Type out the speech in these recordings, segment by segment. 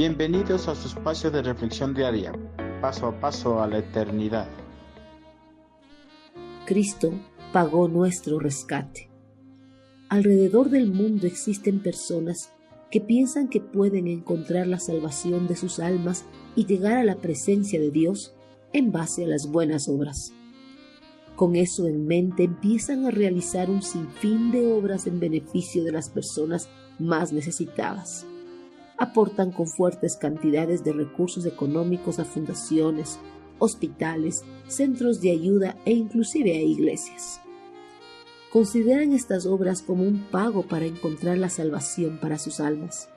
Bienvenidos a su espacio de reflexión diaria, paso a paso a la eternidad. Cristo pagó nuestro rescate. Alrededor del mundo existen personas que piensan que pueden encontrar la salvación de sus almas y llegar a la presencia de Dios en base a las buenas obras. Con eso en mente empiezan a realizar un sinfín de obras en beneficio de las personas más necesitadas. Aportan con fuertes cantidades de recursos económicos a fundaciones, hospitales, centros de ayuda e inclusive a iglesias. Consideran estas obras como un pago para encontrar la salvación para sus almas.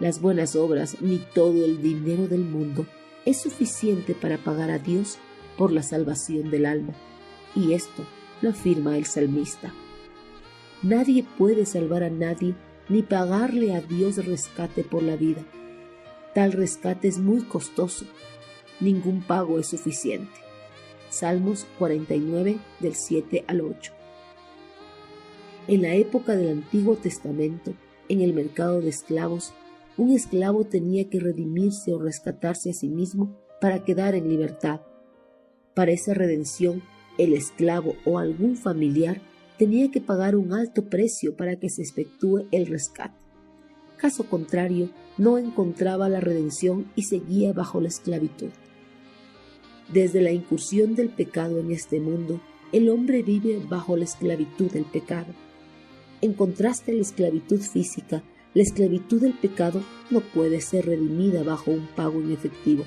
Las buenas obras ni todo el dinero del mundo es suficiente para pagar a Dios por la salvación del alma y esto lo afirma el salmista. Nadie puede salvar a nadie ni pagarle a Dios rescate por la vida. Tal rescate es muy costoso. Ningún pago es suficiente. Salmos 49 del 7 al 8. En la época del Antiguo Testamento, en el mercado de esclavos, un esclavo tenía que redimirse o rescatarse a sí mismo para quedar en libertad. Para esa redención el esclavo o algún familiar tenía que pagar un alto precio para que se efectúe el rescate. Caso contrario, no encontraba la redención y seguía bajo la esclavitud. Desde la incursión del pecado en este mundo, el hombre vive bajo la esclavitud del pecado. En contraste a la esclavitud física, la esclavitud del pecado no puede ser redimida bajo un pago en efectivo,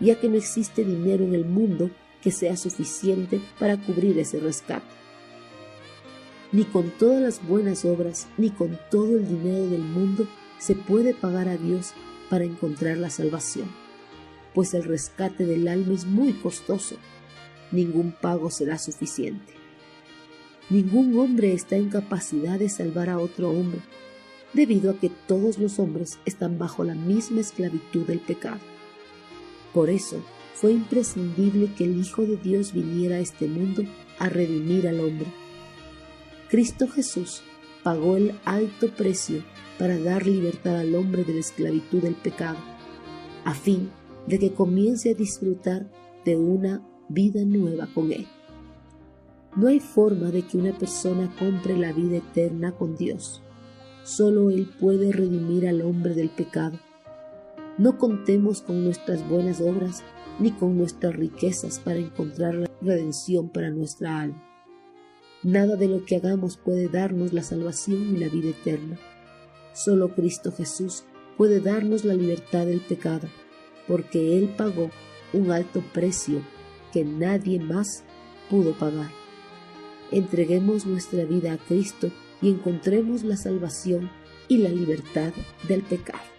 ya que no existe dinero en el mundo que sea suficiente para cubrir ese rescate. Ni con todas las buenas obras, ni con todo el dinero del mundo se puede pagar a Dios para encontrar la salvación, pues el rescate del alma es muy costoso. Ningún pago será suficiente. Ningún hombre está en capacidad de salvar a otro hombre, debido a que todos los hombres están bajo la misma esclavitud del pecado. Por eso, fue imprescindible que el Hijo de Dios viniera a este mundo a redimir al hombre. Cristo Jesús pagó el alto precio para dar libertad al hombre de la esclavitud del pecado, a fin de que comience a disfrutar de una vida nueva con Él. No hay forma de que una persona compre la vida eterna con Dios. Solo Él puede redimir al hombre del pecado. No contemos con nuestras buenas obras ni con nuestras riquezas para encontrar la redención para nuestra alma. Nada de lo que hagamos puede darnos la salvación y la vida eterna. Solo Cristo Jesús puede darnos la libertad del pecado, porque Él pagó un alto precio que nadie más pudo pagar. Entreguemos nuestra vida a Cristo y encontremos la salvación y la libertad del pecado.